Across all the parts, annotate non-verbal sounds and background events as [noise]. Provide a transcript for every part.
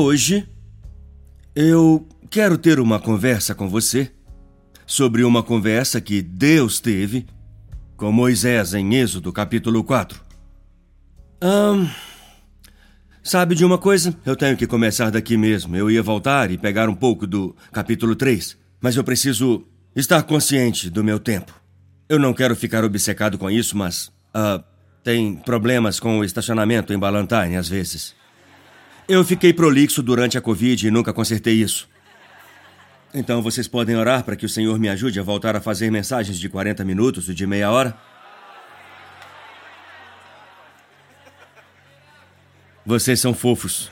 Hoje, eu quero ter uma conversa com você sobre uma conversa que Deus teve com Moisés em Êxodo capítulo 4. Hum, sabe de uma coisa? Eu tenho que começar daqui mesmo. Eu ia voltar e pegar um pouco do capítulo 3, mas eu preciso estar consciente do meu tempo. Eu não quero ficar obcecado com isso, mas uh, tem problemas com o estacionamento em Ballantine às vezes. Eu fiquei prolixo durante a Covid e nunca consertei isso. Então vocês podem orar para que o Senhor me ajude a voltar a fazer mensagens de 40 minutos e de meia hora? Vocês são fofos.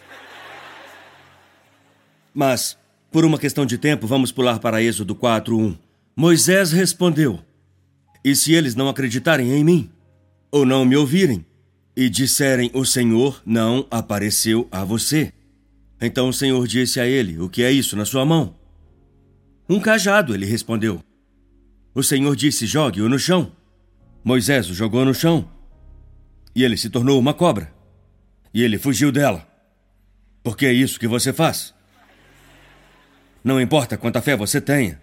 Mas, por uma questão de tempo, vamos pular para Êxodo 4:1. Moisés respondeu: E se eles não acreditarem em mim, ou não me ouvirem, e disserem: O Senhor não apareceu a você? Então o Senhor disse a ele: O que é isso na sua mão? Um cajado, ele respondeu. O Senhor disse: Jogue-o no chão. Moisés o jogou no chão. E ele se tornou uma cobra. E ele fugiu dela. Porque é isso que você faz. Não importa quanta fé você tenha.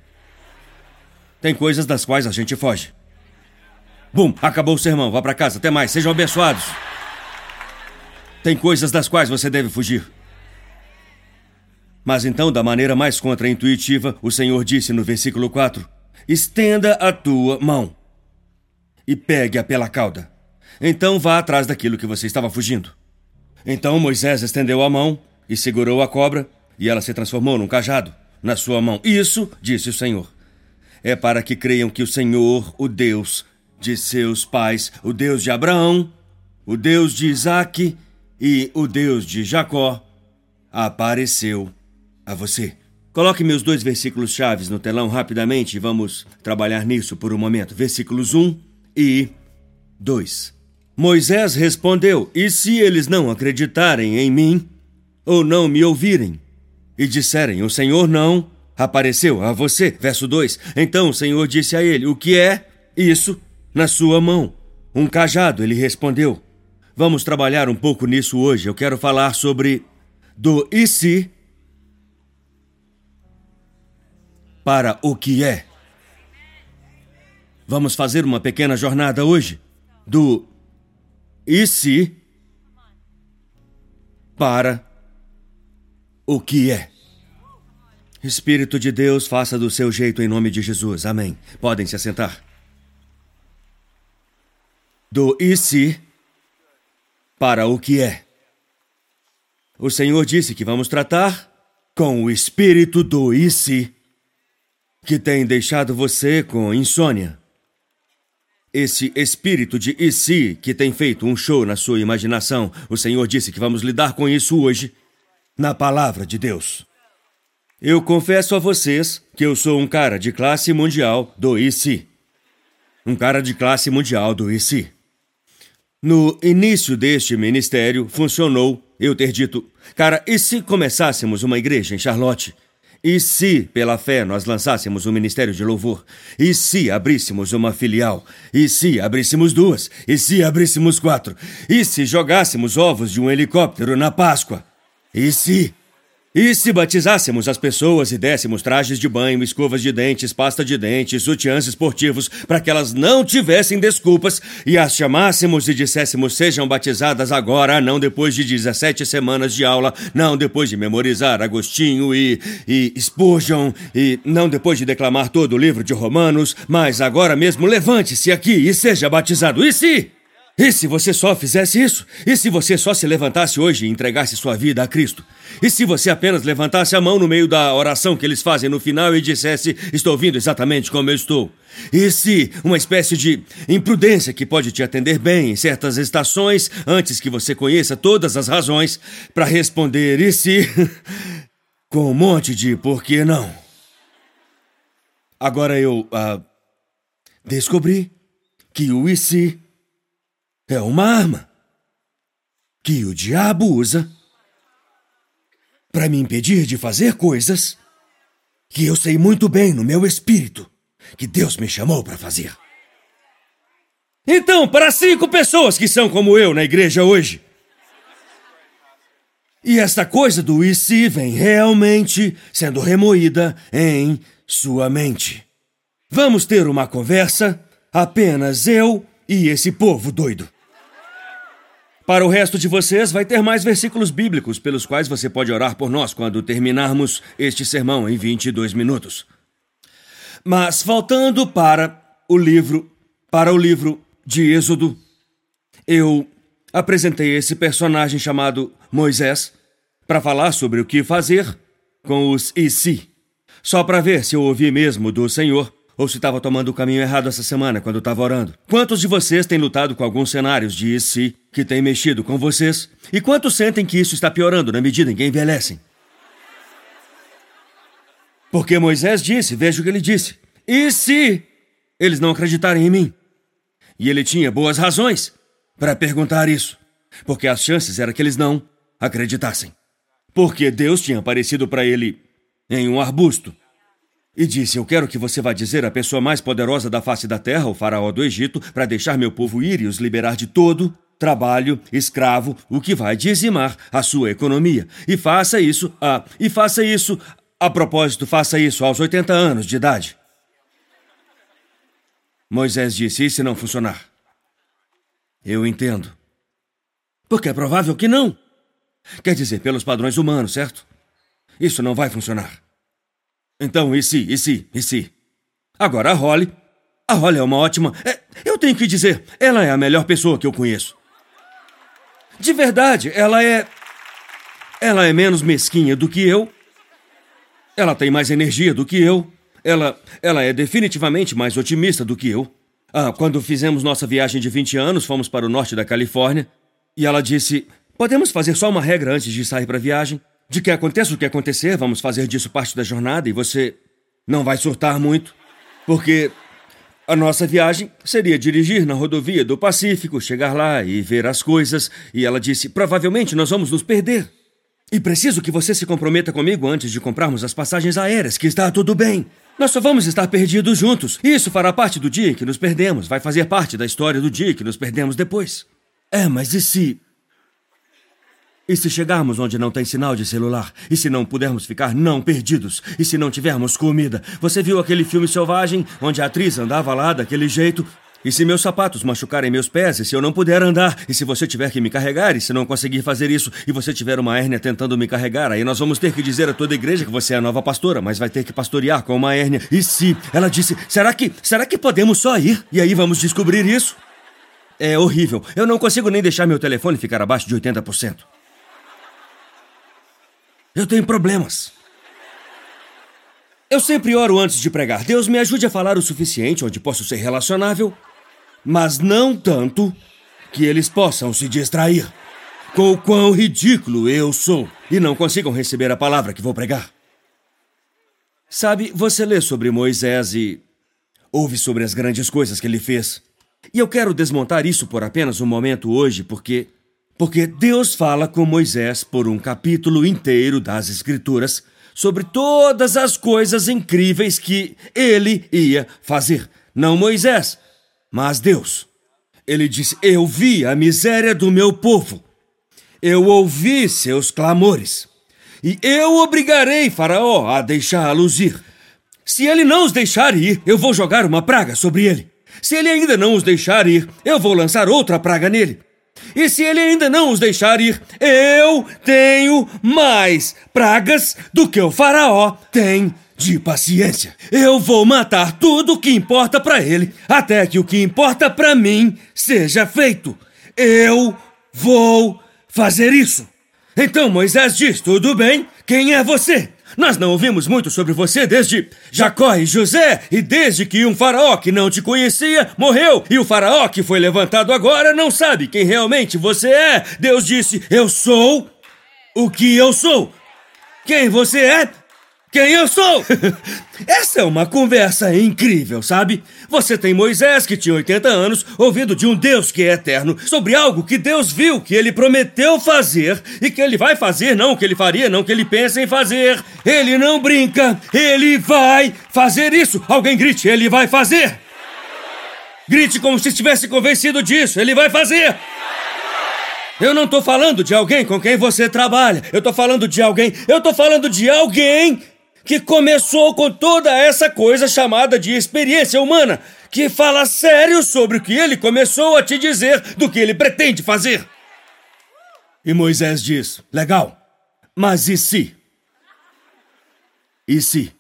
Tem coisas das quais a gente foge. Bum, acabou o sermão. Vá para casa. Até mais. Sejam abençoados. Tem coisas das quais você deve fugir. Mas então, da maneira mais contraintuitiva, o Senhor disse no versículo 4: Estenda a tua mão e pegue-a pela cauda. Então vá atrás daquilo que você estava fugindo. Então Moisés estendeu a mão e segurou a cobra, e ela se transformou num cajado na sua mão. Isso, disse o Senhor, é para que creiam que o Senhor, o Deus de seus pais, o Deus de Abraão, o Deus de Isaque e o Deus de Jacó, apareceu a você. Coloque meus dois versículos chaves no telão rapidamente e vamos trabalhar nisso por um momento. Versículos 1 e 2. Moisés respondeu: E se eles não acreditarem em mim, ou não me ouvirem, e disserem: O Senhor não apareceu a você? Verso 2. Então o Senhor disse a ele: O que é isso na sua mão? Um cajado, ele respondeu. Vamos trabalhar um pouco nisso hoje. Eu quero falar sobre do e se para o que é. Vamos fazer uma pequena jornada hoje do e se para o que é. Espírito de Deus, faça do seu jeito em nome de Jesus. Amém. Podem se assentar. Do e se para o que é. O Senhor disse que vamos tratar com o espírito do e se que tem deixado você com insônia. Esse espírito de e se que tem feito um show na sua imaginação, o Senhor disse que vamos lidar com isso hoje, na palavra de Deus. Eu confesso a vocês que eu sou um cara de classe mundial do se. Um cara de classe mundial do se. No início deste ministério, funcionou eu ter dito, cara, e se começássemos uma igreja em Charlotte? E se, pela fé, nós lançássemos um ministério de louvor? E se abríssemos uma filial? E se abríssemos duas? E se abríssemos quatro? E se jogássemos ovos de um helicóptero na Páscoa? E se? E se batizássemos as pessoas e dessemos trajes de banho, escovas de dentes, pasta de dentes, sutiãs esportivos, para que elas não tivessem desculpas, e as chamássemos e disséssemos sejam batizadas agora, não depois de 17 semanas de aula, não depois de memorizar Agostinho e, e Spurgeon, e não depois de declamar todo o livro de Romanos, mas agora mesmo levante-se aqui e seja batizado. E se? E se você só fizesse isso? E se você só se levantasse hoje e entregasse sua vida a Cristo? E se você apenas levantasse a mão no meio da oração que eles fazem no final e dissesse: Estou vindo exatamente como eu estou? E se uma espécie de imprudência que pode te atender bem em certas estações antes que você conheça todas as razões para responder e se [laughs] com um monte de por que não? Agora eu uh, descobri que o e se é uma arma que o diabo usa para me impedir de fazer coisas que eu sei muito bem no meu espírito que Deus me chamou para fazer. Então, para cinco pessoas que são como eu na igreja hoje, E esta coisa do e vem realmente sendo remoída em sua mente. Vamos ter uma conversa, apenas eu e esse povo doido. Para o resto de vocês, vai ter mais versículos bíblicos pelos quais você pode orar por nós quando terminarmos este sermão em 22 minutos. Mas voltando para o livro, para o livro de Êxodo, eu apresentei esse personagem chamado Moisés para falar sobre o que fazer com os e se. Só para ver se eu ouvi mesmo do Senhor ou se estava tomando o caminho errado essa semana quando estava orando. Quantos de vocês têm lutado com alguns cenários de se que têm mexido com vocês? E quantos sentem que isso está piorando na medida em que envelhecem? Porque Moisés disse, veja o que ele disse: e se eles não acreditarem em mim? E ele tinha boas razões para perguntar isso, porque as chances eram que eles não acreditassem. Porque Deus tinha aparecido para ele em um arbusto e disse: Eu quero que você vá dizer à pessoa mais poderosa da face da terra, o faraó do Egito, para deixar meu povo ir e os liberar de todo trabalho escravo, o que vai dizimar a sua economia. E faça isso, ah, e faça isso, a propósito, faça isso aos 80 anos de idade. Moisés disse: E se não funcionar? Eu entendo. Porque é provável que não. Quer dizer, pelos padrões humanos, certo? Isso não vai funcionar. Então, e se, e se, e se? Agora a Holly. A Holly é uma ótima. É, eu tenho que dizer, ela é a melhor pessoa que eu conheço. De verdade, ela é. Ela é menos mesquinha do que eu. Ela tem mais energia do que eu. Ela, ela é definitivamente mais otimista do que eu. Ah, quando fizemos nossa viagem de 20 anos, fomos para o norte da Califórnia. E ela disse: Podemos fazer só uma regra antes de sair para a viagem? De que aconteça o que acontecer, vamos fazer disso parte da jornada e você não vai surtar muito. Porque a nossa viagem seria dirigir na rodovia do Pacífico, chegar lá e ver as coisas. E ela disse: Provavelmente nós vamos nos perder. E preciso que você se comprometa comigo antes de comprarmos as passagens aéreas, que está tudo bem. Nós só vamos estar perdidos juntos. Isso fará parte do dia em que nos perdemos. Vai fazer parte da história do dia que nos perdemos depois. É, mas e se. E se chegarmos onde não tem sinal de celular? E se não pudermos ficar não perdidos? E se não tivermos comida? Você viu aquele filme selvagem onde a atriz andava lá daquele jeito? E se meus sapatos machucarem meus pés, e se eu não puder andar, e se você tiver que me carregar, e se não conseguir fazer isso, e você tiver uma hérnia tentando me carregar, aí nós vamos ter que dizer a toda a igreja que você é a nova pastora, mas vai ter que pastorear com uma hérnia. E se? Ela disse: será que, será que podemos só ir? E aí vamos descobrir isso? É horrível. Eu não consigo nem deixar meu telefone ficar abaixo de 80%. Eu tenho problemas. Eu sempre oro antes de pregar. Deus me ajude a falar o suficiente onde posso ser relacionável mas não tanto que eles possam se distrair com o quão ridículo eu sou e não consigam receber a palavra que vou pregar. Sabe, você lê sobre Moisés e ouve sobre as grandes coisas que ele fez. E eu quero desmontar isso por apenas um momento hoje, porque porque Deus fala com Moisés por um capítulo inteiro das Escrituras sobre todas as coisas incríveis que ele ia fazer. Não Moisés, mas Deus, ele disse: Eu vi a miséria do meu povo, eu ouvi seus clamores, e eu obrigarei Faraó a deixá-los ir. Se ele não os deixar ir, eu vou jogar uma praga sobre ele. Se ele ainda não os deixar ir, eu vou lançar outra praga nele. E se ele ainda não os deixar ir, eu tenho mais pragas do que o Faraó tem de paciência. Eu vou matar tudo o que importa para ele, até que o que importa para mim seja feito. Eu vou fazer isso. Então Moisés diz: Tudo bem, quem é você? Nós não ouvimos muito sobre você desde Jacó e José, e desde que um faraó que não te conhecia morreu, e o faraó que foi levantado agora não sabe quem realmente você é. Deus disse: Eu sou o que eu sou. Quem você é? Quem eu sou. [laughs] Essa é uma conversa incrível, sabe? Você tem Moisés, que tinha 80 anos, ouvindo de um Deus que é eterno, sobre algo que Deus viu, que ele prometeu fazer e que ele vai fazer, não que ele faria, não que ele pensa em fazer. Ele não brinca, ele vai fazer isso. Alguém grite, ele vai fazer. Grite como se estivesse convencido disso, ele vai fazer. Eu não tô falando de alguém com quem você trabalha. Eu tô falando de alguém. Eu tô falando de alguém que começou com toda essa coisa chamada de experiência humana, que fala sério sobre o que ele começou a te dizer do que ele pretende fazer. E Moisés diz: Legal, mas e se? E se?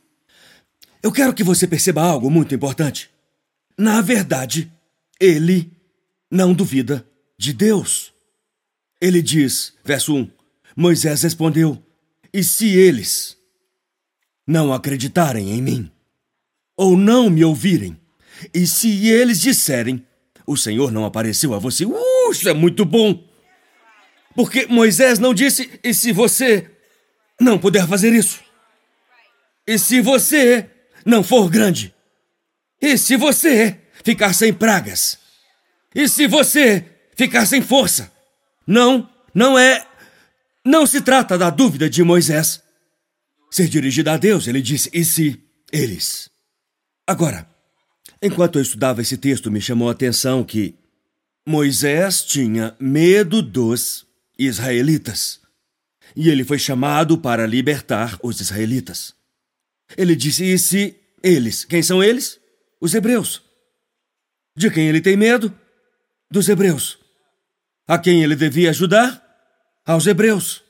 Eu quero que você perceba algo muito importante. Na verdade, ele não duvida de Deus. Ele diz, verso 1: Moisés respondeu: E se eles não acreditarem em mim, ou não me ouvirem, e se eles disserem: O Senhor não apareceu a você, uh, isso é muito bom. Porque Moisés não disse: E se você não puder fazer isso? E se você não for grande? E se você ficar sem pragas? E se você ficar sem força? Não, não é. Não se trata da dúvida de Moisés. Ser dirigido a Deus, ele disse, e se eles? Agora, enquanto eu estudava esse texto, me chamou a atenção que Moisés tinha medo dos israelitas. E ele foi chamado para libertar os israelitas. Ele disse: E se eles? Quem são eles? Os hebreus. De quem ele tem medo? Dos hebreus. A quem ele devia ajudar? Aos hebreus.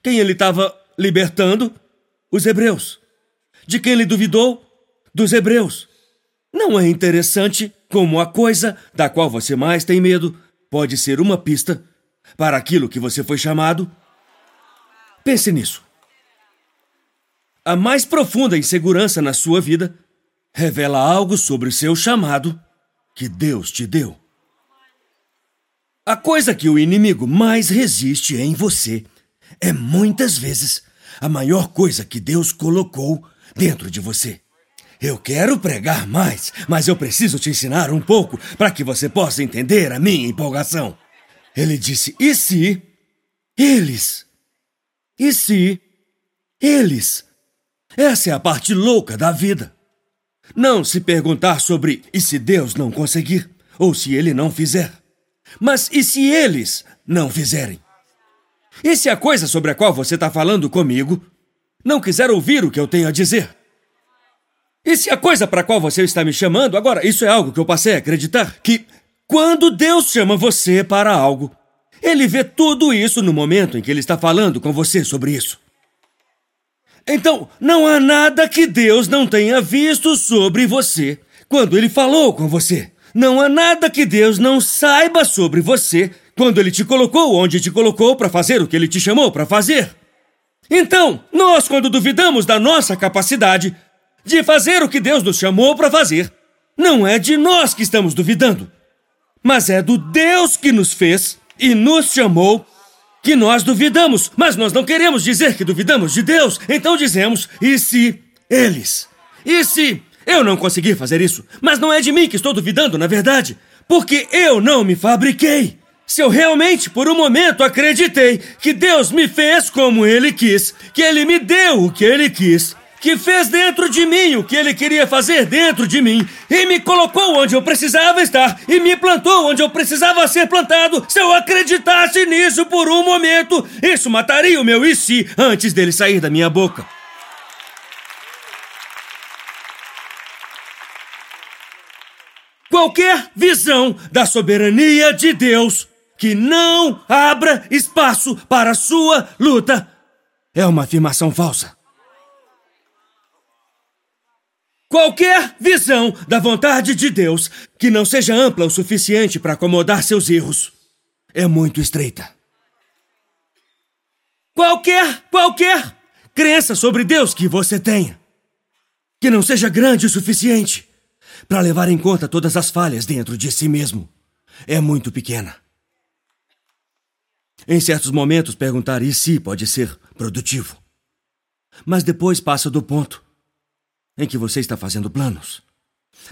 Quem ele estava libertando? Os hebreus. De quem ele duvidou? Dos hebreus. Não é interessante como a coisa da qual você mais tem medo pode ser uma pista para aquilo que você foi chamado? Pense nisso. A mais profunda insegurança na sua vida revela algo sobre o seu chamado que Deus te deu. A coisa que o inimigo mais resiste em você é muitas vezes a maior coisa que Deus colocou dentro de você. Eu quero pregar mais, mas eu preciso te ensinar um pouco para que você possa entender a minha empolgação. Ele disse: E se eles? E se eles? Essa é a parte louca da vida. Não se perguntar sobre e se Deus não conseguir, ou se ele não fizer. Mas e se eles não fizerem? E se a coisa sobre a qual você está falando comigo não quiser ouvir o que eu tenho a dizer? E se a coisa para a qual você está me chamando, agora, isso é algo que eu passei a acreditar, que quando Deus chama você para algo, ele vê tudo isso no momento em que ele está falando com você sobre isso. Então, não há nada que Deus não tenha visto sobre você quando ele falou com você. Não há nada que Deus não saiba sobre você quando ele te colocou onde te colocou para fazer o que ele te chamou para fazer. Então, nós, quando duvidamos da nossa capacidade de fazer o que Deus nos chamou para fazer, não é de nós que estamos duvidando, mas é do Deus que nos fez e nos chamou que nós duvidamos, mas nós não queremos dizer que duvidamos de Deus, então dizemos: e se eles? E se eu não conseguir fazer isso, mas não é de mim que estou duvidando, na verdade, porque eu não me fabriquei. Se eu realmente, por um momento, acreditei que Deus me fez como Ele quis, que Ele me deu o que Ele quis, que fez dentro de mim o que Ele queria fazer dentro de mim, e me colocou onde eu precisava estar, e me plantou onde eu precisava ser plantado, se eu acreditasse nisso por um momento, isso mataria o meu e se antes dele sair da minha boca. qualquer visão da soberania de Deus que não abra espaço para sua luta é uma afirmação falsa. Qualquer visão da vontade de Deus que não seja ampla o suficiente para acomodar seus erros é muito estreita. Qualquer, qualquer crença sobre Deus que você tenha que não seja grande o suficiente para levar em conta todas as falhas dentro de si mesmo. É muito pequena. Em certos momentos, perguntar e se pode ser produtivo. Mas depois passa do ponto em que você está fazendo planos.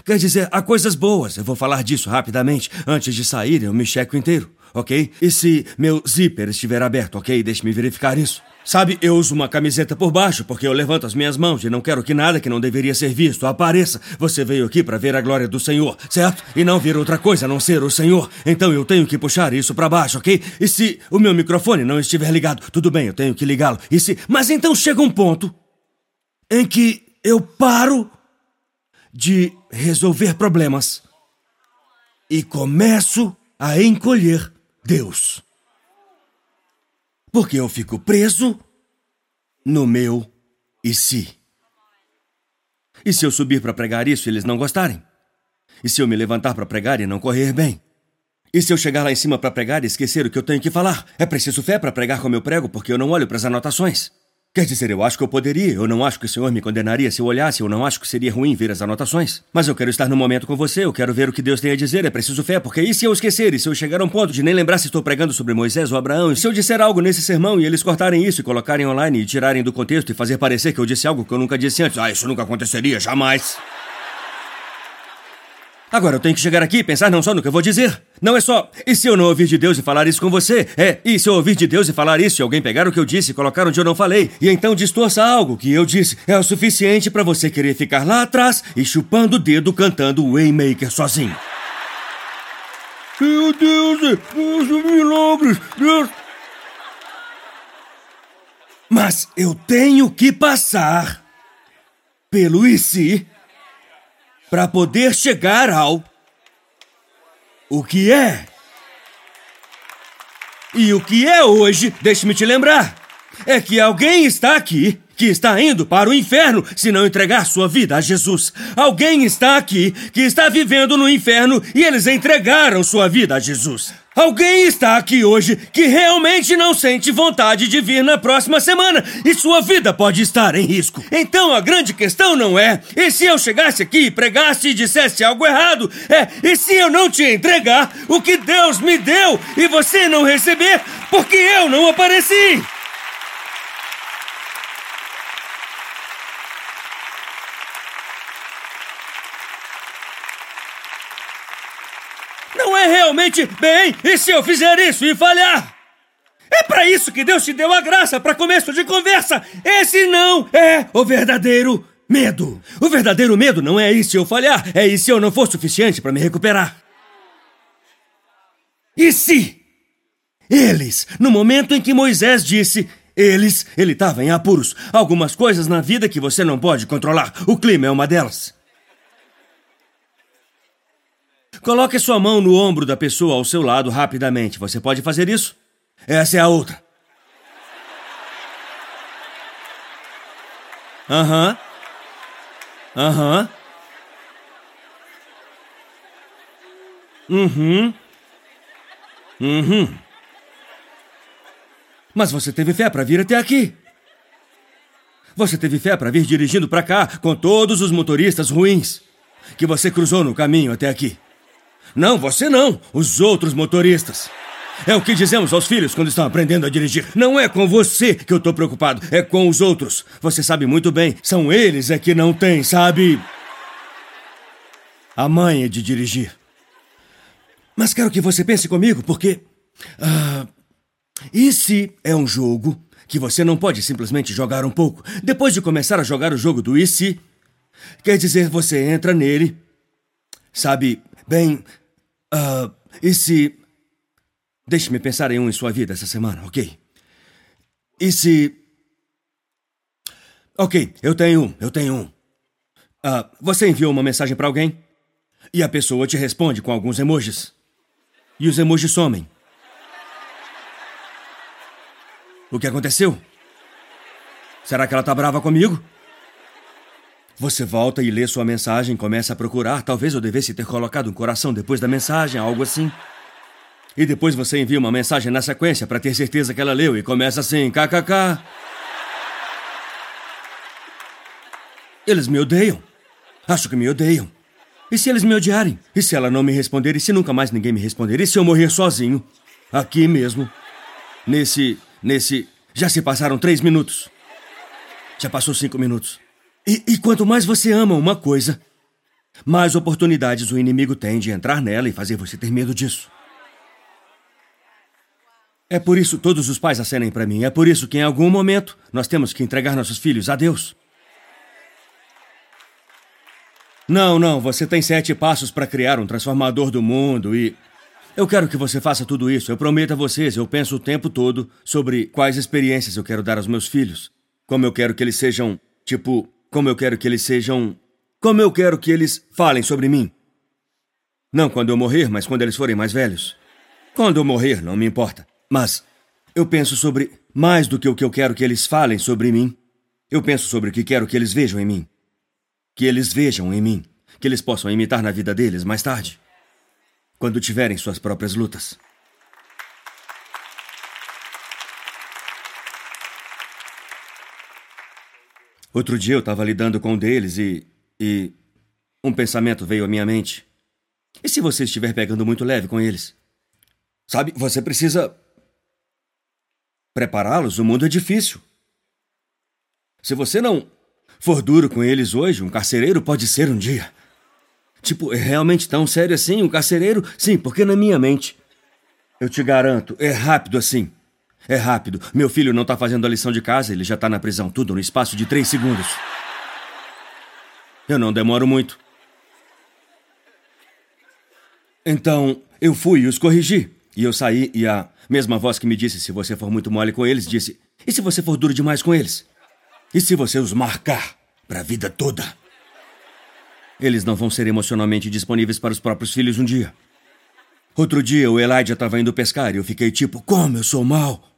Quer dizer, há coisas boas, eu vou falar disso rapidamente. Antes de sair, eu me checo inteiro, ok? E se meu zíper estiver aberto, ok? Deixe-me verificar isso. Sabe, eu uso uma camiseta por baixo porque eu levanto as minhas mãos e não quero que nada que não deveria ser visto apareça. Você veio aqui para ver a glória do Senhor, certo? E não ver outra coisa a não ser o Senhor. Então eu tenho que puxar isso para baixo, ok? E se o meu microfone não estiver ligado, tudo bem, eu tenho que ligá-lo. E se. Mas então chega um ponto em que eu paro de resolver problemas e começo a encolher Deus porque eu fico preso no meu e se. E se eu subir para pregar isso e eles não gostarem? E se eu me levantar para pregar e não correr bem? E se eu chegar lá em cima para pregar e esquecer o que eu tenho que falar? É preciso fé para pregar como eu prego, porque eu não olho para as anotações. Quer dizer, eu acho que eu poderia, eu não acho que o senhor me condenaria se eu olhasse, eu não acho que seria ruim ver as anotações. Mas eu quero estar no momento com você, eu quero ver o que Deus tem a dizer, é preciso fé, porque e se eu esquecer, e se eu chegar a um ponto de nem lembrar se estou pregando sobre Moisés ou Abraão, e se eu disser algo nesse sermão e eles cortarem isso e colocarem online e tirarem do contexto e fazer parecer que eu disse algo que eu nunca disse antes, ah, isso nunca aconteceria, jamais. Agora eu tenho que chegar aqui e pensar não só no que eu vou dizer. Não é só, e se eu não ouvir de Deus e falar isso com você? É, e se eu ouvir de Deus e falar isso e alguém pegar o que eu disse e colocar onde eu não falei, e então distorça algo que eu disse, é o suficiente para você querer ficar lá atrás e chupando o dedo cantando Waymaker sozinho. Meu Deus, Deus, milagres, Deus. Mas eu tenho que passar pelo e se para poder chegar ao o que é. E o que é hoje, deixe-me te lembrar, é que alguém está aqui que está indo para o inferno se não entregar sua vida a Jesus. Alguém está aqui que está vivendo no inferno e eles entregaram sua vida a Jesus. Alguém está aqui hoje que realmente não sente vontade de vir na próxima semana e sua vida pode estar em risco. Então a grande questão não é: e se eu chegasse aqui, pregasse e dissesse algo errado? É: e se eu não te entregar o que Deus me deu e você não receber porque eu não apareci? Não é realmente bem, e se eu fizer isso e falhar? É para isso que Deus te deu a graça para começo de conversa. Esse não é o verdadeiro medo. O verdadeiro medo não é e se eu falhar, é e se eu não for suficiente para me recuperar. E se eles, no momento em que Moisés disse, eles, ele estava em apuros, algumas coisas na vida que você não pode controlar. O clima é uma delas. Coloque sua mão no ombro da pessoa ao seu lado rapidamente. Você pode fazer isso? Essa é a outra. Aham. Uhum. Aham. Uhum. Uhum. Mas você teve fé para vir até aqui. Você teve fé para vir dirigindo para cá com todos os motoristas ruins que você cruzou no caminho até aqui. Não, você não. Os outros motoristas. É o que dizemos aos filhos quando estão aprendendo a dirigir. Não é com você que eu estou preocupado, é com os outros. Você sabe muito bem, são eles é que não têm, sabe? A manha de dirigir. Mas quero que você pense comigo, porque. Uh, e se é um jogo que você não pode simplesmente jogar um pouco? Depois de começar a jogar o jogo do e se, quer dizer, você entra nele, sabe, bem, Uh, e se. Deixe-me pensar em um em sua vida essa semana, ok? E se. Ok, eu tenho um, eu tenho um. Uh, você enviou uma mensagem para alguém e a pessoa te responde com alguns emojis. E os emojis somem. O que aconteceu? Será que ela tá brava comigo? Você volta e lê sua mensagem, começa a procurar. Talvez eu devesse ter colocado um coração depois da mensagem, algo assim. E depois você envia uma mensagem na sequência para ter certeza que ela leu e começa assim: kkk. Eles me odeiam. Acho que me odeiam. E se eles me odiarem? E se ela não me responder? E se nunca mais ninguém me responder? E se eu morrer sozinho? Aqui mesmo. Nesse. Nesse. Já se passaram três minutos. Já passou cinco minutos. E, e quanto mais você ama uma coisa, mais oportunidades o inimigo tem de entrar nela e fazer você ter medo disso. É por isso todos os pais acenem para mim. É por isso que em algum momento nós temos que entregar nossos filhos a Deus. Não, não, você tem sete passos para criar um transformador do mundo e. Eu quero que você faça tudo isso. Eu prometo a vocês, eu penso o tempo todo sobre quais experiências eu quero dar aos meus filhos. Como eu quero que eles sejam. Tipo, como eu quero que eles sejam. Como eu quero que eles falem sobre mim. Não quando eu morrer, mas quando eles forem mais velhos. Quando eu morrer, não me importa. Mas eu penso sobre mais do que o que eu quero que eles falem sobre mim. Eu penso sobre o que quero que eles vejam em mim. Que eles vejam em mim. Que eles possam imitar na vida deles mais tarde. Quando tiverem suas próprias lutas. Outro dia eu estava lidando com um deles e. e. um pensamento veio à minha mente. E se você estiver pegando muito leve com eles? Sabe, você precisa. prepará-los. O mundo é difícil. Se você não for duro com eles hoje, um carcereiro pode ser um dia. Tipo, é realmente tão sério assim? Um carcereiro? Sim, porque na minha mente. Eu te garanto, é rápido assim. É rápido. Meu filho não tá fazendo a lição de casa, ele já tá na prisão, tudo no espaço de três segundos. Eu não demoro muito. Então, eu fui e os corrigi. E eu saí e a mesma voz que me disse se você for muito mole com eles disse: "E se você for duro demais com eles? E se você os marcar para a vida toda?" Eles não vão ser emocionalmente disponíveis para os próprios filhos um dia. Outro dia o Elijah estava indo pescar e eu fiquei tipo: "Como eu sou mal?"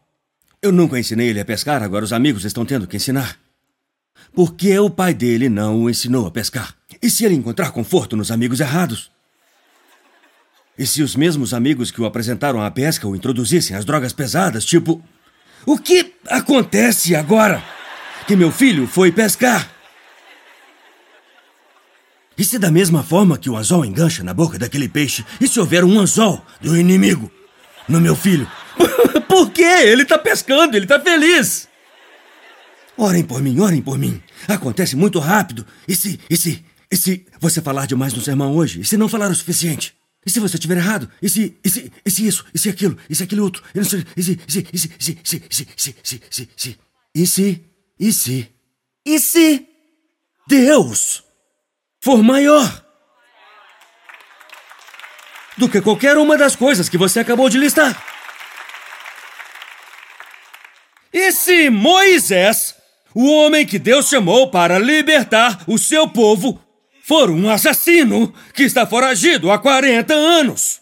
Eu nunca ensinei ele a pescar, agora os amigos estão tendo que ensinar. Por que o pai dele não o ensinou a pescar? E se ele encontrar conforto nos amigos errados? E se os mesmos amigos que o apresentaram à pesca o introduzissem às drogas pesadas, tipo. O que acontece agora? Que meu filho foi pescar. E se da mesma forma que o anzol engancha na boca daquele peixe, e se houver um anzol do inimigo no meu filho? Por quê? Ele tá pescando, ele tá feliz. Orem por mim, orem por mim. Acontece muito rápido. E se, e se, e se você falar demais no sermão hoje? E se não falar o suficiente? E se você estiver errado? E se, e se, e se isso? E se aquilo? E se aquele outro? E e se, e se, e se, e se, e se, e se, e se, e se, e se, e se, e se Deus for maior do que qualquer uma das coisas que você acabou de listar? E se Moisés, o homem que Deus chamou para libertar o seu povo, for um assassino que está foragido há 40 anos.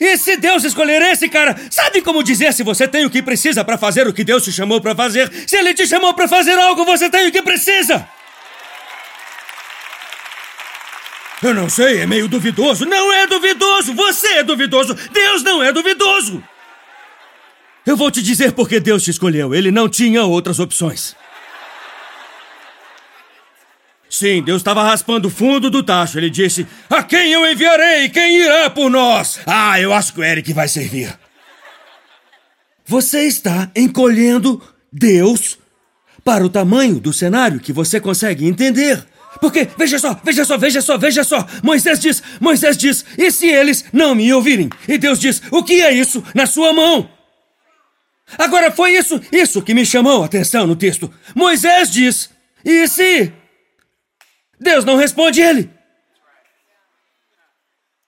E se Deus escolher esse cara, sabe como dizer se você tem o que precisa para fazer o que Deus te chamou para fazer? Se ele te chamou para fazer algo, você tem o que precisa. Eu não sei, é meio duvidoso. Não é duvidoso, você é duvidoso. Deus não é duvidoso. Eu vou te dizer porque Deus te escolheu. Ele não tinha outras opções. Sim, Deus estava raspando o fundo do tacho. Ele disse: A quem eu enviarei? Quem irá por nós? Ah, eu acho que o Eric vai servir. Você está encolhendo Deus para o tamanho do cenário que você consegue entender. Porque, veja só, veja só, veja só, veja só. Moisés diz, Moisés diz, e se eles não me ouvirem? E Deus diz, o que é isso na sua mão? Agora foi isso, isso que me chamou a atenção no texto. Moisés diz, e se Deus não responde ele.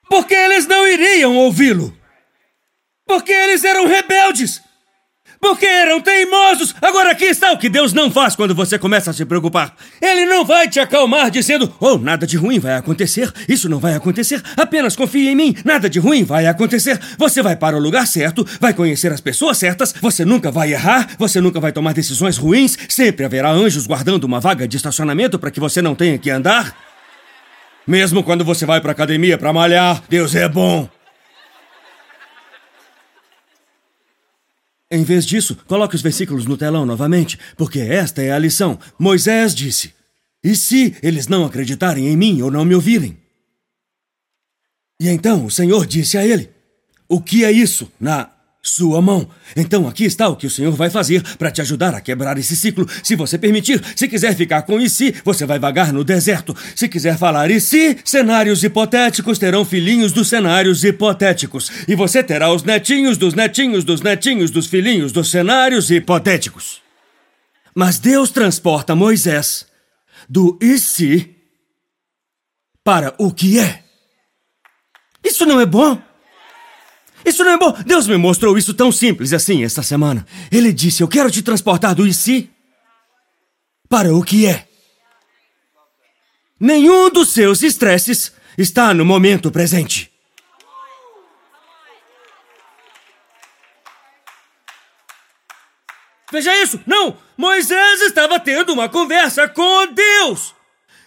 Porque eles não iriam ouvi-lo. Porque eles eram rebeldes. Porque eram teimosos. Agora aqui está o que Deus não faz quando você começa a se preocupar. Ele não vai te acalmar dizendo: Oh, nada de ruim vai acontecer. Isso não vai acontecer. Apenas confie em mim. Nada de ruim vai acontecer. Você vai para o lugar certo, vai conhecer as pessoas certas. Você nunca vai errar. Você nunca vai tomar decisões ruins. Sempre haverá anjos guardando uma vaga de estacionamento para que você não tenha que andar. Mesmo quando você vai para academia para malhar, Deus é bom. Em vez disso, coloque os versículos no telão novamente, porque esta é a lição. Moisés disse: E se eles não acreditarem em mim ou não me ouvirem? E então o Senhor disse a ele: O que é isso na sua mão. Então aqui está o que o Senhor vai fazer para te ajudar a quebrar esse ciclo. Se você permitir, se quiser ficar com se, você vai vagar no deserto. Se quiser falar se, cenários hipotéticos terão filhinhos dos cenários hipotéticos. E você terá os netinhos dos netinhos dos netinhos dos filhinhos dos cenários hipotéticos. Mas Deus transporta Moisés do se para o que é. Isso não é bom? Isso não é bom. Deus me mostrou isso tão simples assim esta semana. Ele disse: Eu quero te transportar do se para o que é. Nenhum dos seus estresses está no momento presente. Veja isso! Não! Moisés estava tendo uma conversa com Deus!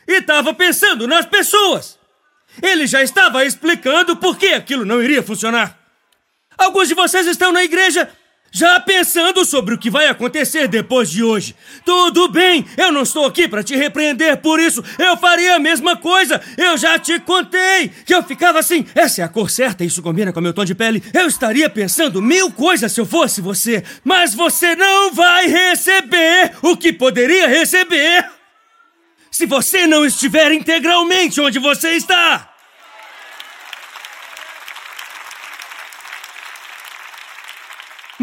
E estava pensando nas pessoas! Ele já estava explicando por que aquilo não iria funcionar! Alguns de vocês estão na igreja já pensando sobre o que vai acontecer depois de hoje. Tudo bem, eu não estou aqui para te repreender por isso. Eu faria a mesma coisa. Eu já te contei que eu ficava assim. Essa é a cor certa, isso combina com meu tom de pele. Eu estaria pensando mil coisas se eu fosse você, mas você não vai receber o que poderia receber se você não estiver integralmente onde você está.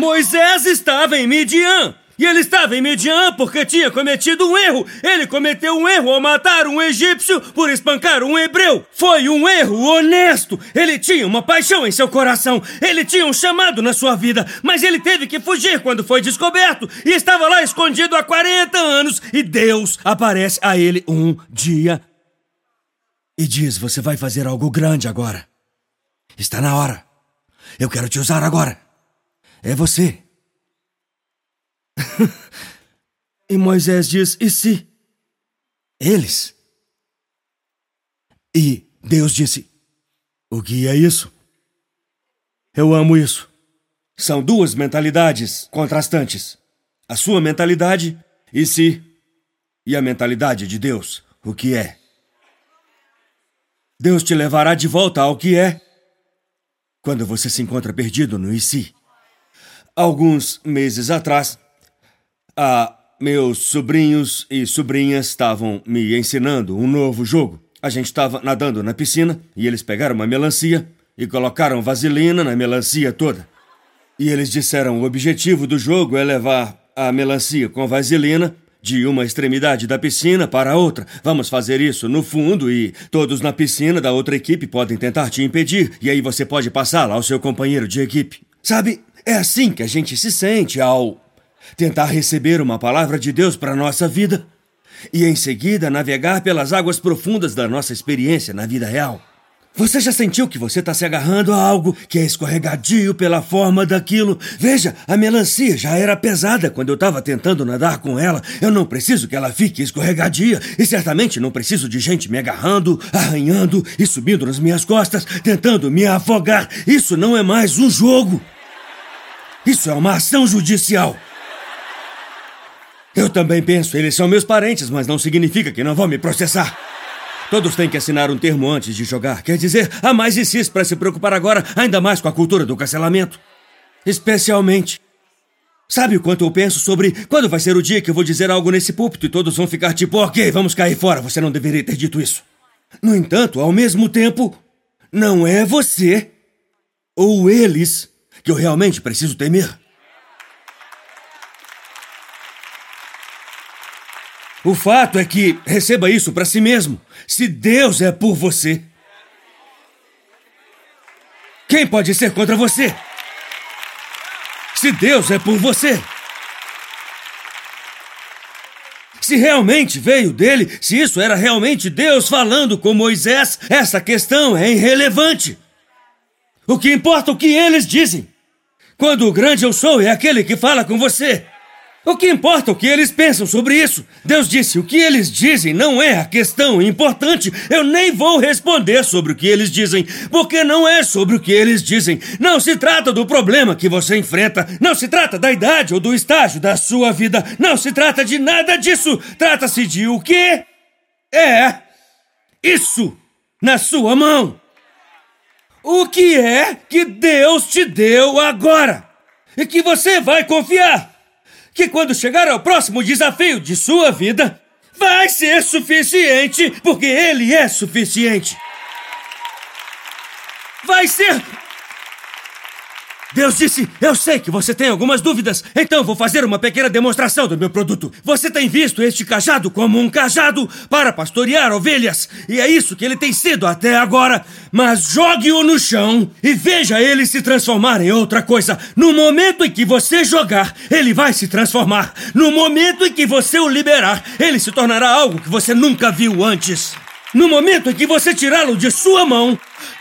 Moisés estava em Midian. E ele estava em Midian porque tinha cometido um erro. Ele cometeu um erro ao matar um egípcio por espancar um hebreu. Foi um erro honesto. Ele tinha uma paixão em seu coração. Ele tinha um chamado na sua vida. Mas ele teve que fugir quando foi descoberto. E estava lá escondido há 40 anos. E Deus aparece a ele um dia e diz: Você vai fazer algo grande agora. Está na hora. Eu quero te usar agora. É você. [laughs] e Moisés diz: E se? Eles. E Deus disse: O que é isso? Eu amo isso. São duas mentalidades contrastantes. A sua mentalidade, e se, e a mentalidade de Deus, o que é. Deus te levará de volta ao que é quando você se encontra perdido no e se. Alguns meses atrás, a meus sobrinhos e sobrinhas estavam me ensinando um novo jogo. A gente estava nadando na piscina e eles pegaram uma melancia e colocaram vaselina na melancia toda. E eles disseram: o objetivo do jogo é levar a melancia com vaselina de uma extremidade da piscina para a outra. Vamos fazer isso no fundo e todos na piscina da outra equipe podem tentar te impedir, e aí você pode passá-la ao seu companheiro de equipe. Sabe, é assim que a gente se sente ao tentar receber uma palavra de Deus para a nossa vida e em seguida navegar pelas águas profundas da nossa experiência na vida real. Você já sentiu que você está se agarrando a algo que é escorregadio pela forma daquilo? Veja, a melancia já era pesada quando eu estava tentando nadar com ela. Eu não preciso que ela fique escorregadia e certamente não preciso de gente me agarrando, arranhando e subindo nas minhas costas, tentando me afogar. Isso não é mais um jogo. Isso é uma ação judicial. Eu também penso, eles são meus parentes, mas não significa que não vão me processar. Todos têm que assinar um termo antes de jogar. Quer dizer, há mais ICs para se preocupar agora, ainda mais com a cultura do cancelamento. Especialmente. Sabe o quanto eu penso sobre quando vai ser o dia que eu vou dizer algo nesse púlpito e todos vão ficar tipo, ok, vamos cair fora, você não deveria ter dito isso. No entanto, ao mesmo tempo, não é você ou eles que eu realmente preciso temer? O fato é que receba isso para si mesmo. Se Deus é por você, quem pode ser contra você? Se Deus é por você, se realmente veio dele, se isso era realmente Deus falando com Moisés, essa questão é irrelevante. O que importa é o que eles dizem. Quando o grande eu sou é aquele que fala com você. O que importa o que eles pensam sobre isso. Deus disse: o que eles dizem não é a questão importante. Eu nem vou responder sobre o que eles dizem, porque não é sobre o que eles dizem. Não se trata do problema que você enfrenta. Não se trata da idade ou do estágio da sua vida. Não se trata de nada disso. Trata-se de o que é isso na sua mão. O que é que Deus te deu agora? e que você vai confiar. Que quando chegar ao próximo desafio de sua vida, vai ser suficiente, porque ele é suficiente. Vai ser Deus disse: Eu sei que você tem algumas dúvidas, então vou fazer uma pequena demonstração do meu produto. Você tem visto este cajado como um cajado para pastorear ovelhas, e é isso que ele tem sido até agora. Mas jogue-o no chão e veja ele se transformar em outra coisa. No momento em que você jogar, ele vai se transformar. No momento em que você o liberar, ele se tornará algo que você nunca viu antes. No momento em que você tirá-lo de sua mão,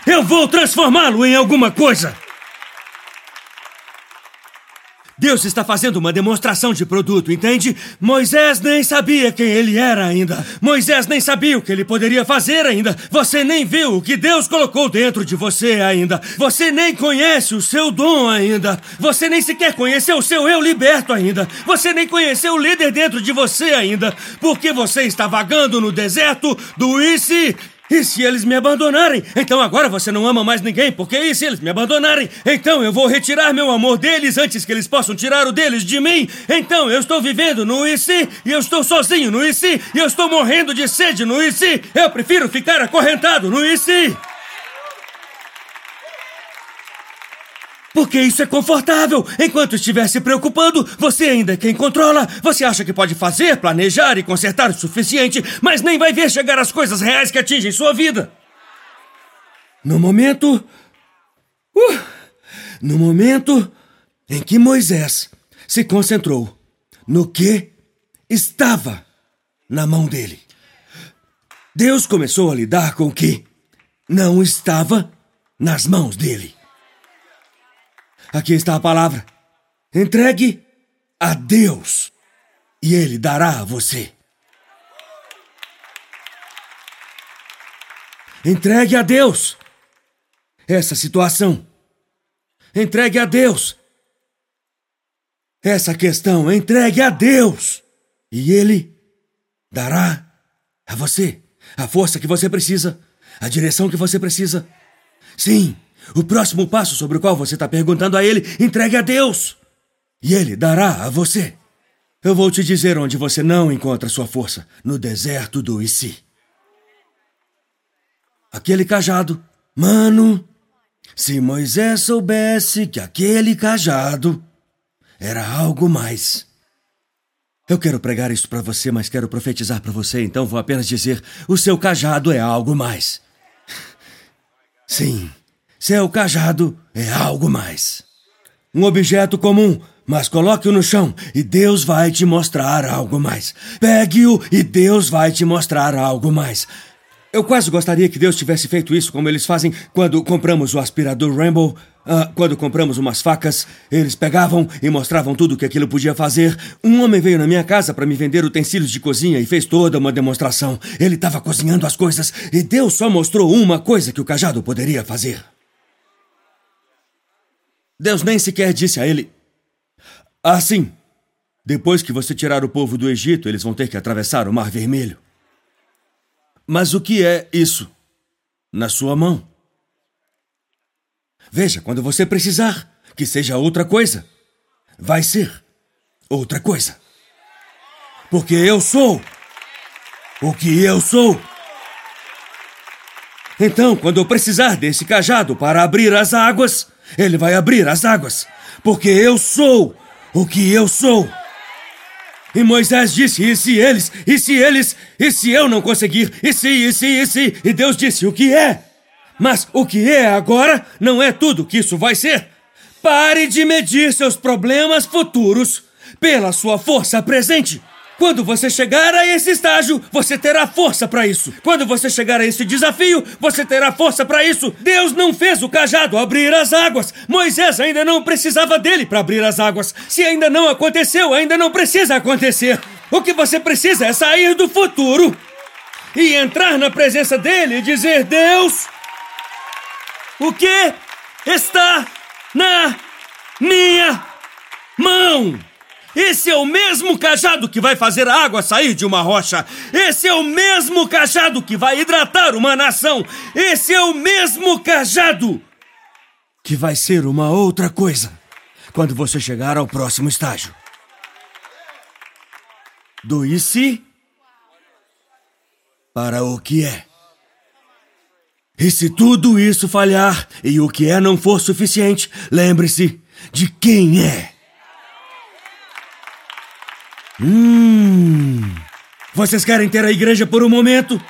eu vou transformá-lo em alguma coisa. Deus está fazendo uma demonstração de produto, entende? Moisés nem sabia quem ele era ainda. Moisés nem sabia o que ele poderia fazer ainda. Você nem viu o que Deus colocou dentro de você ainda. Você nem conhece o seu dom ainda. Você nem sequer conheceu o seu eu liberto ainda. Você nem conheceu o líder dentro de você ainda. Porque você está vagando no deserto do Isi e se eles me abandonarem? Então agora você não ama mais ninguém, porque e se eles me abandonarem? Então eu vou retirar meu amor deles antes que eles possam tirar o deles de mim. Então eu estou vivendo no IC e eu estou sozinho no IC e eu estou morrendo de sede no IC. Eu prefiro ficar acorrentado no IC. Porque isso é confortável. Enquanto estiver se preocupando, você ainda é quem controla. Você acha que pode fazer, planejar e consertar o suficiente, mas nem vai ver chegar as coisas reais que atingem sua vida. No momento. Uh, no momento em que Moisés se concentrou no que estava na mão dele, Deus começou a lidar com o que não estava nas mãos dele. Aqui está a palavra. Entregue a Deus e Ele dará a você. Entregue a Deus essa situação. Entregue a Deus essa questão. Entregue a Deus e Ele dará a você a força que você precisa, a direção que você precisa. Sim. O próximo passo sobre o qual você está perguntando a ele, entregue a Deus. E ele dará a você. Eu vou te dizer onde você não encontra sua força: no deserto do Issi. Aquele cajado. Mano, se Moisés soubesse que aquele cajado era algo mais. Eu quero pregar isso para você, mas quero profetizar para você, então vou apenas dizer: o seu cajado é algo mais. Sim. Seu cajado é algo mais. Um objeto comum, mas coloque-o no chão e Deus vai te mostrar algo mais. Pegue-o e Deus vai te mostrar algo mais. Eu quase gostaria que Deus tivesse feito isso como eles fazem quando compramos o aspirador Rainbow. Uh, quando compramos umas facas, eles pegavam e mostravam tudo o que aquilo podia fazer. Um homem veio na minha casa para me vender utensílios de cozinha e fez toda uma demonstração. Ele estava cozinhando as coisas e Deus só mostrou uma coisa que o cajado poderia fazer. Deus nem sequer disse a ele: Assim, depois que você tirar o povo do Egito, eles vão ter que atravessar o Mar Vermelho. Mas o que é isso? Na sua mão. Veja, quando você precisar que seja outra coisa, vai ser outra coisa. Porque eu sou o que eu sou. Então, quando eu precisar desse cajado para abrir as águas, ele vai abrir as águas, porque eu sou o que eu sou. E Moisés disse: E se eles, e se eles, e se eu não conseguir, e se, e se, e se. E Deus disse: O que é? Mas o que é agora não é tudo que isso vai ser. Pare de medir seus problemas futuros pela sua força presente. Quando você chegar a esse estágio, você terá força para isso. Quando você chegar a esse desafio, você terá força para isso. Deus não fez o cajado abrir as águas. Moisés ainda não precisava dele para abrir as águas. Se ainda não aconteceu, ainda não precisa acontecer. O que você precisa é sair do futuro e entrar na presença dele e dizer: Deus, o que está na minha mão? Esse é o mesmo cajado que vai fazer a água sair de uma rocha. Esse é o mesmo cajado que vai hidratar uma nação. Esse é o mesmo cajado que vai ser uma outra coisa. quando você chegar ao próximo estágio. Do e se para o que é. E se tudo isso falhar e o que é não for suficiente, lembre-se de quem é. Hum. Vocês querem ter a igreja por um momento?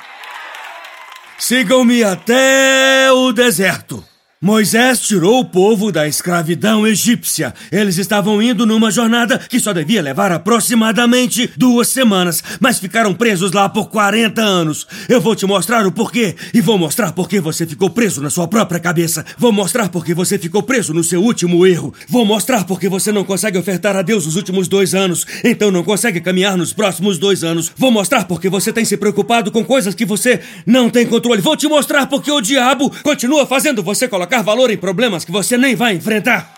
Sigam-me até o deserto. Moisés tirou o povo da escravidão egípcia. Eles estavam indo numa jornada que só devia levar aproximadamente duas semanas, mas ficaram presos lá por 40 anos. Eu vou te mostrar o porquê e vou mostrar por que você ficou preso na sua própria cabeça. Vou mostrar por que você ficou preso no seu último erro. Vou mostrar por que você não consegue ofertar a Deus os últimos dois anos, então não consegue caminhar nos próximos dois anos. Vou mostrar por que você tem se preocupado com coisas que você não tem controle. Vou te mostrar por que o diabo continua fazendo você colocar colocar valor em problemas que você nem vai enfrentar.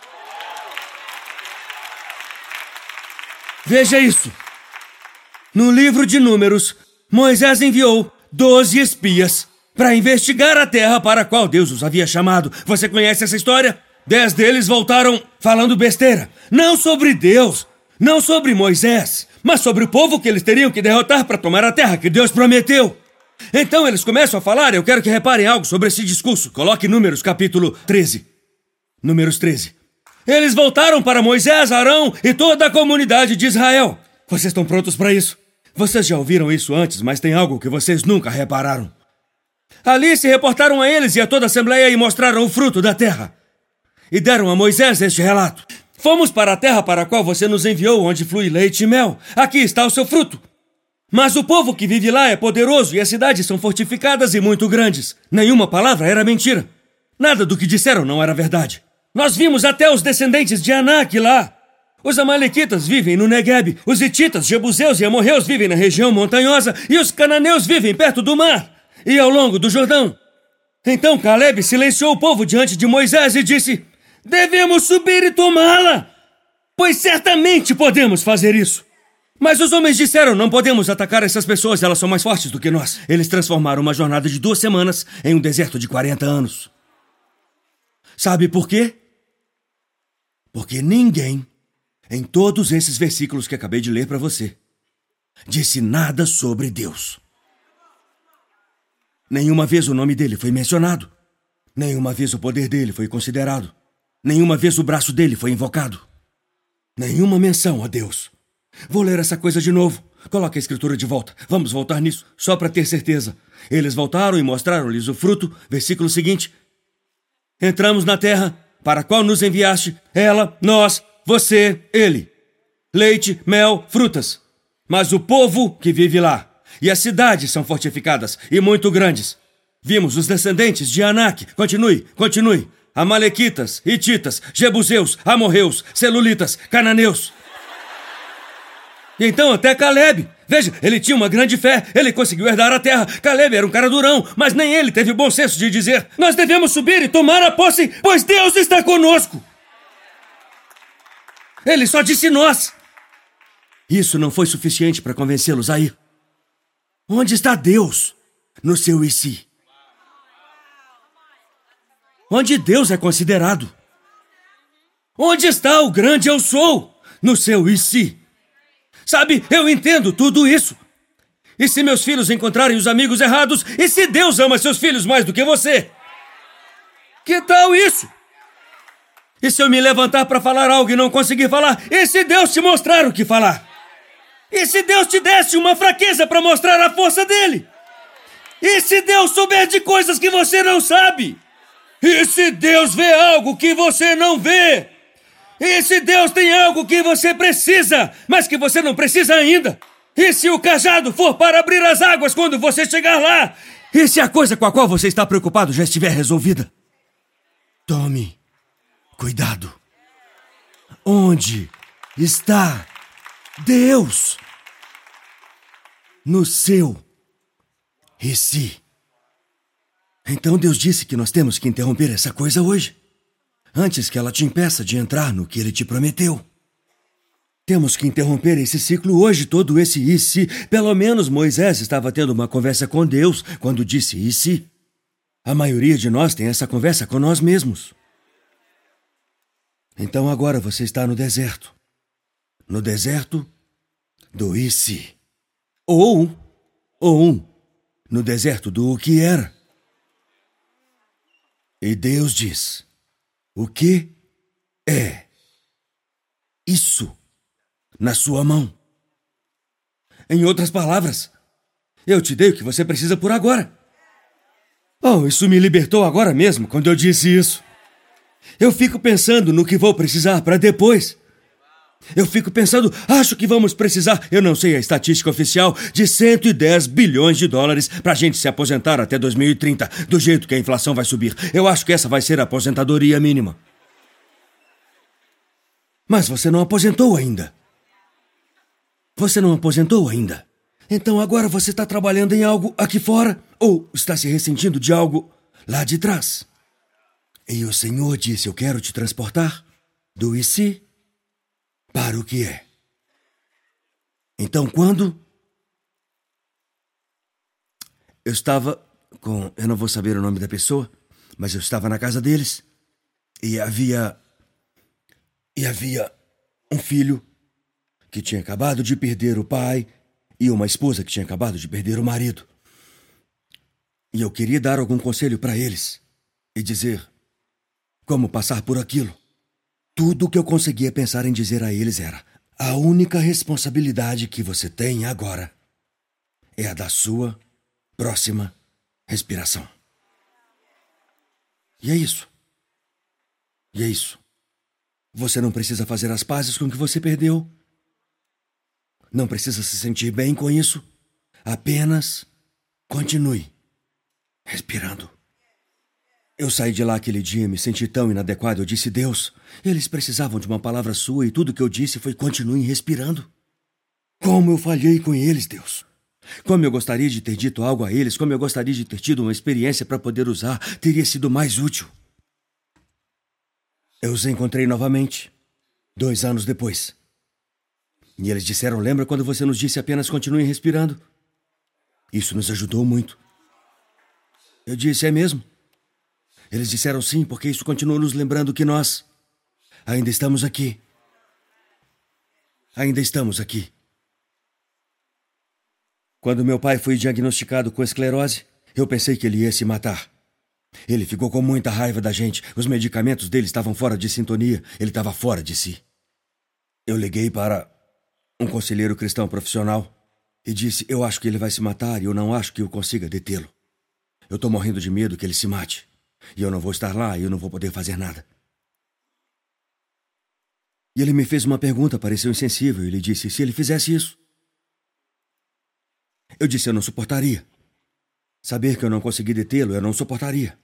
Veja isso. No livro de Números, Moisés enviou doze espias para investigar a terra para a qual Deus os havia chamado. Você conhece essa história? Dez deles voltaram falando besteira. Não sobre Deus, não sobre Moisés, mas sobre o povo que eles teriam que derrotar para tomar a terra que Deus prometeu. Então eles começam a falar, eu quero que reparem algo sobre esse discurso. Coloque Números, capítulo 13. Números 13. Eles voltaram para Moisés, Arão e toda a comunidade de Israel. Vocês estão prontos para isso? Vocês já ouviram isso antes, mas tem algo que vocês nunca repararam. Ali se reportaram a eles e a toda a assembleia e mostraram o fruto da terra. E deram a Moisés este relato. Fomos para a terra para a qual você nos enviou, onde flui leite e mel. Aqui está o seu fruto. Mas o povo que vive lá é poderoso e as cidades são fortificadas e muito grandes. Nenhuma palavra era mentira. Nada do que disseram não era verdade. Nós vimos até os descendentes de Anak lá. Os Amalequitas vivem no Negueb, os Hititas, Jebuseus e Amorreus vivem na região montanhosa e os cananeus vivem perto do mar e ao longo do Jordão. Então Caleb silenciou o povo diante de Moisés e disse: Devemos subir e tomá-la, pois certamente podemos fazer isso. Mas os homens disseram: não podemos atacar essas pessoas, elas são mais fortes do que nós. Eles transformaram uma jornada de duas semanas em um deserto de 40 anos. Sabe por quê? Porque ninguém, em todos esses versículos que acabei de ler para você, disse nada sobre Deus. Nenhuma vez o nome dele foi mencionado. Nenhuma vez o poder dele foi considerado. Nenhuma vez o braço dele foi invocado. Nenhuma menção a Deus. Vou ler essa coisa de novo. Coloque a escritura de volta. Vamos voltar nisso, só para ter certeza. Eles voltaram e mostraram-lhes o fruto. Versículo seguinte. Entramos na terra, para a qual nos enviaste, ela, nós, você, ele. Leite, mel, frutas. Mas o povo que vive lá, e as cidades são fortificadas e muito grandes. Vimos os descendentes de Anak. Continue, continue. Amalequitas, Hititas, Jebuseus, Amorreus, Celulitas, Cananeus. Então até Caleb. Veja, ele tinha uma grande fé, ele conseguiu herdar a terra. Caleb era um cara durão, mas nem ele teve o bom senso de dizer: Nós devemos subir e tomar a posse, pois Deus está conosco. Ele só disse nós. Isso não foi suficiente para convencê-los a ir. Onde está Deus no seu e si? Onde Deus é considerado? Onde está o grande eu sou no seu e si? Sabe, eu entendo tudo isso. E se meus filhos encontrarem os amigos errados? E se Deus ama seus filhos mais do que você? Que tal isso? E se eu me levantar para falar algo e não conseguir falar? E se Deus te mostrar o que falar? E se Deus te desse uma fraqueza para mostrar a força dele? E se Deus souber de coisas que você não sabe? E se Deus vê algo que você não vê? E se Deus tem algo que você precisa, mas que você não precisa ainda? E se o cajado for para abrir as águas quando você chegar lá? E se a coisa com a qual você está preocupado já estiver resolvida? Tome cuidado. Onde está Deus? No seu e se. Então Deus disse que nós temos que interromper essa coisa hoje antes que ela te impeça de entrar no que ele te prometeu. Temos que interromper esse ciclo hoje, todo esse e se. Pelo menos Moisés estava tendo uma conversa com Deus quando disse e se. A maioria de nós tem essa conversa com nós mesmos. Então agora você está no deserto. No deserto do e se. Ou, ou, no deserto do o que era. E Deus diz: O que é isso na sua mão? Em outras palavras, eu te dei o que você precisa por agora. Oh, isso me libertou agora mesmo quando eu disse isso. Eu fico pensando no que vou precisar para depois. Eu fico pensando, acho que vamos precisar, eu não sei a estatística oficial, de 110 bilhões de dólares para a gente se aposentar até 2030, do jeito que a inflação vai subir. Eu acho que essa vai ser a aposentadoria mínima. Mas você não aposentou ainda. Você não aposentou ainda. Então agora você está trabalhando em algo aqui fora ou está se ressentindo de algo lá de trás. E o Senhor disse: Eu quero te transportar do se para o que é. Então, quando eu estava com. Eu não vou saber o nome da pessoa, mas eu estava na casa deles e havia. E havia um filho que tinha acabado de perder o pai e uma esposa que tinha acabado de perder o marido. E eu queria dar algum conselho para eles e dizer: como passar por aquilo. Tudo o que eu conseguia pensar em dizer a eles era: a única responsabilidade que você tem agora é a da sua próxima respiração. E é isso. E é isso. Você não precisa fazer as pazes com o que você perdeu. Não precisa se sentir bem com isso. Apenas continue respirando. Eu saí de lá aquele dia me senti tão inadequado. Eu disse: Deus, eles precisavam de uma palavra sua e tudo que eu disse foi continuem respirando. Como eu falhei com eles, Deus. Como eu gostaria de ter dito algo a eles, como eu gostaria de ter tido uma experiência para poder usar, teria sido mais útil. Eu os encontrei novamente, dois anos depois. E eles disseram: Lembra quando você nos disse apenas continue respirando? Isso nos ajudou muito. Eu disse: É mesmo? Eles disseram sim, porque isso continua nos lembrando que nós ainda estamos aqui. Ainda estamos aqui. Quando meu pai foi diagnosticado com esclerose, eu pensei que ele ia se matar. Ele ficou com muita raiva da gente. Os medicamentos dele estavam fora de sintonia. Ele estava fora de si. Eu liguei para um conselheiro cristão profissional e disse: Eu acho que ele vai se matar e eu não acho que eu consiga detê-lo. Eu estou morrendo de medo que ele se mate. E eu não vou estar lá e eu não vou poder fazer nada. E ele me fez uma pergunta, pareceu insensível. Ele disse: se ele fizesse isso? Eu disse: eu não suportaria. Saber que eu não consegui detê-lo, eu não suportaria.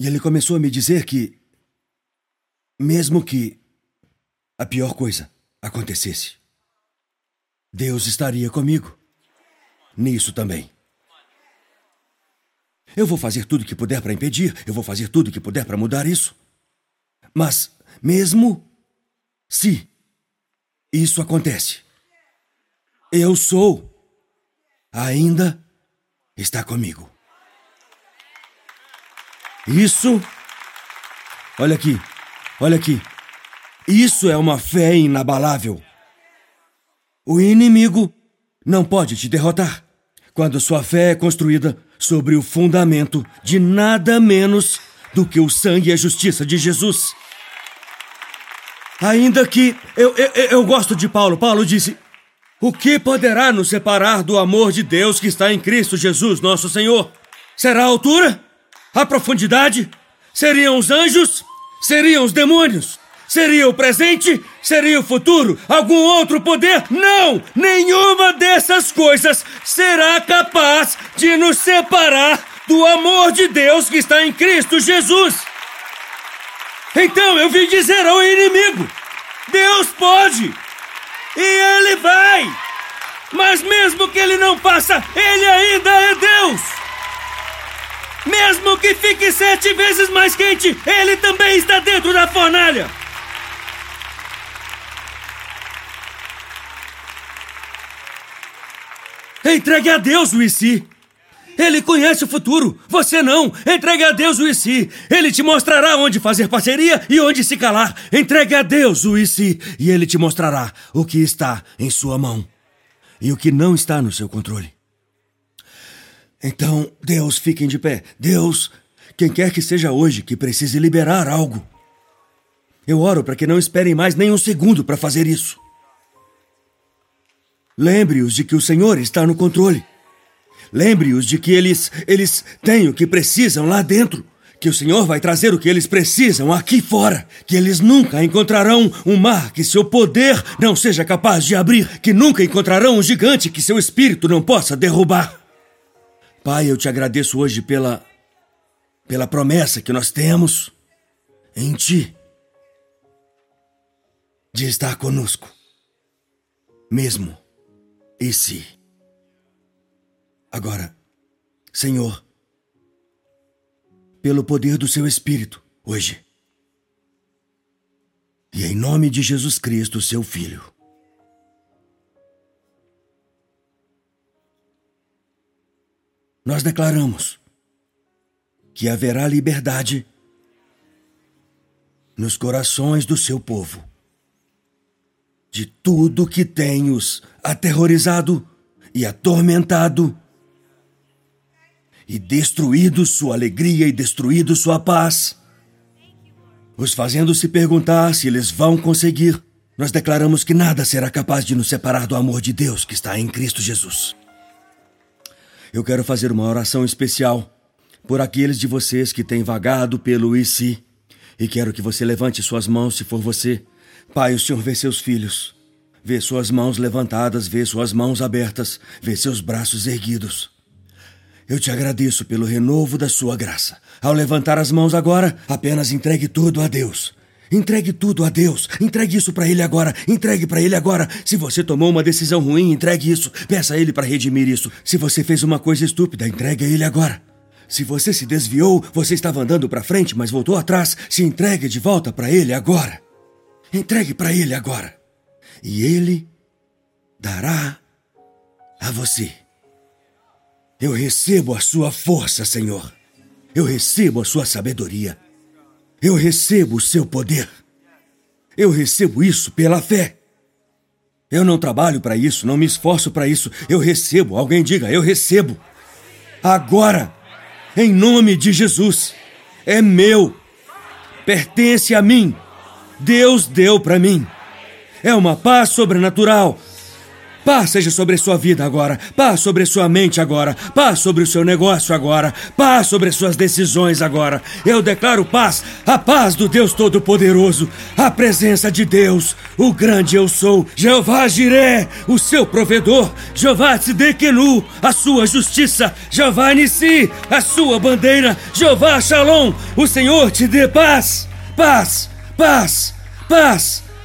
E ele começou a me dizer que, mesmo que a pior coisa acontecesse, Deus estaria comigo. Nisso também. Eu vou fazer tudo que puder para impedir, eu vou fazer tudo que puder para mudar isso. Mas, mesmo se isso acontece, eu sou, ainda está comigo. Isso, olha aqui, olha aqui, isso é uma fé inabalável. O inimigo não pode te derrotar quando sua fé é construída sobre o fundamento de nada menos do que o sangue e a justiça de Jesus. Ainda que eu, eu, eu gosto de Paulo, Paulo disse: O que poderá nos separar do amor de Deus que está em Cristo Jesus, nosso Senhor? Será a altura? A profundidade? Seriam os anjos? Seriam os demônios? Seria o presente? Seria o futuro? Algum outro poder? Não! Nenhuma dessas coisas será capaz de nos separar do amor de Deus que está em Cristo Jesus. Então eu vim dizer ao inimigo: Deus pode! E ele vai! Mas mesmo que ele não faça, ele ainda é Deus! Mesmo que fique sete vezes mais quente, ele também está dentro da fornalha! Entregue a Deus o Ele conhece o futuro, você não. Entregue a Deus o. Ele te mostrará onde fazer parceria e onde se calar. Entregue a Deus o e ele te mostrará o que está em sua mão e o que não está no seu controle. Então, Deus, fiquem de pé. Deus, quem quer que seja hoje que precise liberar algo. Eu oro para que não esperem mais nem um segundo para fazer isso. Lembre-os de que o Senhor está no controle. Lembre-os de que eles, eles têm o que precisam lá dentro. Que o Senhor vai trazer o que eles precisam aqui fora. Que eles nunca encontrarão um mar que seu poder não seja capaz de abrir. Que nunca encontrarão um gigante que seu espírito não possa derrubar. Pai, eu te agradeço hoje pela. pela promessa que nós temos em Ti de estar conosco, mesmo e. Agora, Senhor, pelo poder do seu Espírito, hoje, e em nome de Jesus Cristo, seu Filho, nós declaramos que haverá liberdade nos corações do seu povo de tudo que tem os aterrorizado e atormentado e destruído sua alegria e destruído sua paz, os fazendo se perguntar se eles vão conseguir. Nós declaramos que nada será capaz de nos separar do amor de Deus que está em Cristo Jesus. Eu quero fazer uma oração especial por aqueles de vocês que têm vagado pelo ICI e quero que você levante suas mãos se for você. Pai, o Senhor vê seus filhos. Vê suas mãos levantadas, vê suas mãos abertas, vê seus braços erguidos. Eu te agradeço pelo renovo da sua graça. Ao levantar as mãos agora, apenas entregue tudo a Deus. Entregue tudo a Deus. Entregue isso para Ele agora. Entregue para Ele agora. Se você tomou uma decisão ruim, entregue isso. Peça a Ele para redimir isso. Se você fez uma coisa estúpida, entregue a Ele agora. Se você se desviou, você estava andando para frente, mas voltou atrás, se entregue de volta para Ele agora. Entregue para Ele agora. E Ele dará a você eu recebo a sua força, Senhor. Eu recebo a sua sabedoria. Eu recebo o seu poder. Eu recebo isso pela fé. Eu não trabalho para isso, não me esforço para isso. Eu recebo. Alguém diga, eu recebo. Agora, em nome de Jesus, é meu. Pertence a mim. Deus deu para mim. É uma paz sobrenatural. Paz seja sobre sua vida agora. Paz sobre sua mente agora. Paz sobre o seu negócio agora. Paz sobre as suas decisões agora. Eu declaro paz, a paz do Deus Todo-Poderoso, a presença de Deus, o grande eu sou, Jeová Jiré, o seu provedor, Jeová Tzedekenu, a sua justiça, Jeová Nissi, a sua bandeira, Jeová Shalom, o Senhor te dê paz, paz, paz, paz